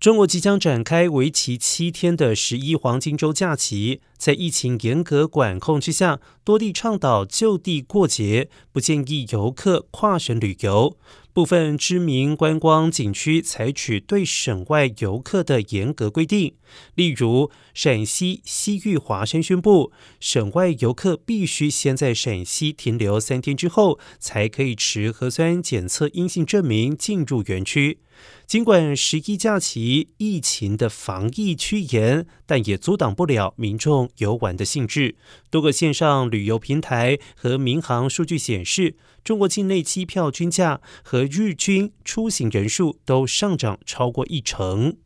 中国即将展开为期七天的十一黄金周假期，在疫情严格管控之下，多地倡导就地过节，不建议游客跨省旅游。部分知名观光景区采取对省外游客的严格规定，例如陕西西域华山宣布，省外游客必须先在陕西停留三天之后，才可以持核酸检测阴性证明进入园区。尽管十一假期疫情的防疫趋严，但也阻挡不了民众游玩的兴致。多个线上旅游平台和民航数据显示，中国境内机票均价和日均出行人数都上涨超过一成。